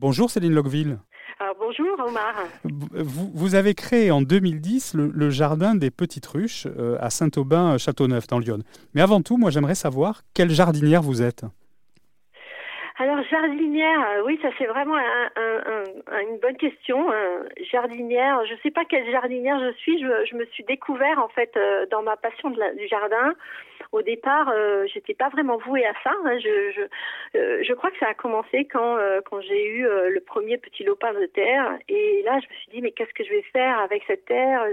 Bonjour Céline Locqueville. Alors, bonjour Omar. Vous, vous, avez créé en 2010 le, le jardin des Petites Ruches euh, à Saint-Aubin-Châteauneuf dans Lyon. Mais avant tout, moi j'aimerais savoir quelle jardinière vous êtes. Alors jardinière, euh, oui, ça c'est vraiment un, un, un, une bonne question. Euh, jardinière, je ne sais pas quelle jardinière je suis. Je, me suis découvert en fait euh, dans ma passion du jardin. Au départ, euh, j'étais pas vraiment vouée à ça. Hein. Je, crois que ça a commencé quand quand j'ai eu le premier petit lopin de terre. Et là, je me suis dit mais qu'est-ce que je vais faire avec cette terre?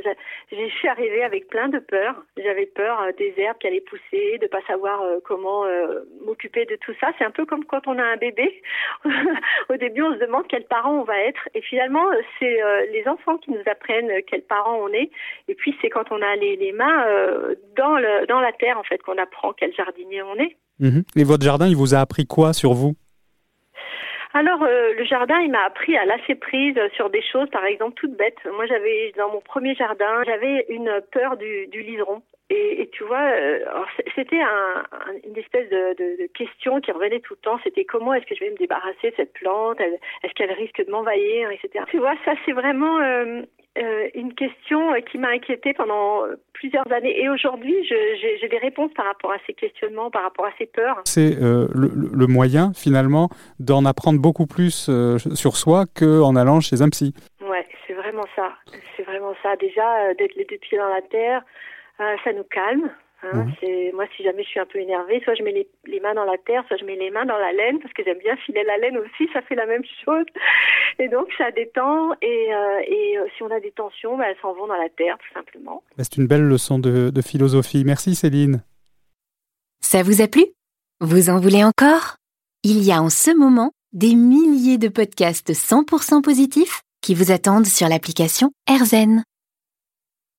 Je suis arrivée avec plein de peur. J'avais peur des herbes qui allaient pousser, de pas savoir comment m'occuper de tout ça. C'est un peu comme quand on a un bébé. Au début, on se demande quels parents on va être. Et finalement, c'est euh, les enfants qui nous apprennent quels parents on est. Et puis, c'est quand on a les, les mains euh, dans, le, dans la terre, en fait, qu'on apprend quel jardinier on est. Mmh. Et votre jardin, il vous a appris quoi sur vous? Alors euh, le jardin, il m'a appris à lâcher prise sur des choses, par exemple toutes bêtes. Moi, j'avais dans mon premier jardin, j'avais une peur du, du liseron. Et, et, tu vois, euh, c'était un, un, une espèce de, de, de, question qui revenait tout le temps. C'était comment est-ce que je vais me débarrasser de cette plante? Est-ce qu'elle risque de m'envahir, etc. Tu vois, ça c'est vraiment euh, euh, une question qui m'a inquiétée pendant plusieurs années. Et aujourd'hui, j'ai des réponses par rapport à ces questionnements, par rapport à ces peurs. C'est euh, le, le, moyen, finalement, d'en apprendre beaucoup plus sur soi qu'en allant chez un psy. Ouais, c'est vraiment ça. C'est vraiment ça. Déjà, d'être les deux pieds dans la terre, euh, ça nous calme. Hein, mmh. moi si jamais je suis un peu énervée, soit je mets les, les, mains dans la terre, soit je mets les mains dans la laine parce que j'aime bien filer la laine aussi, ça fait la même chose. Et donc ça détend et, euh, et euh, si on a des tensions, bah, elles s'en vont dans la terre tout simplement. Bah, c'est une belle leçon de, de philosophie. Merci Céline. Ça vous a plu? Vous en voulez encore? Il y a en ce moment des milliers de podcasts 100% positifs qui vous attendent sur l'application AirZen.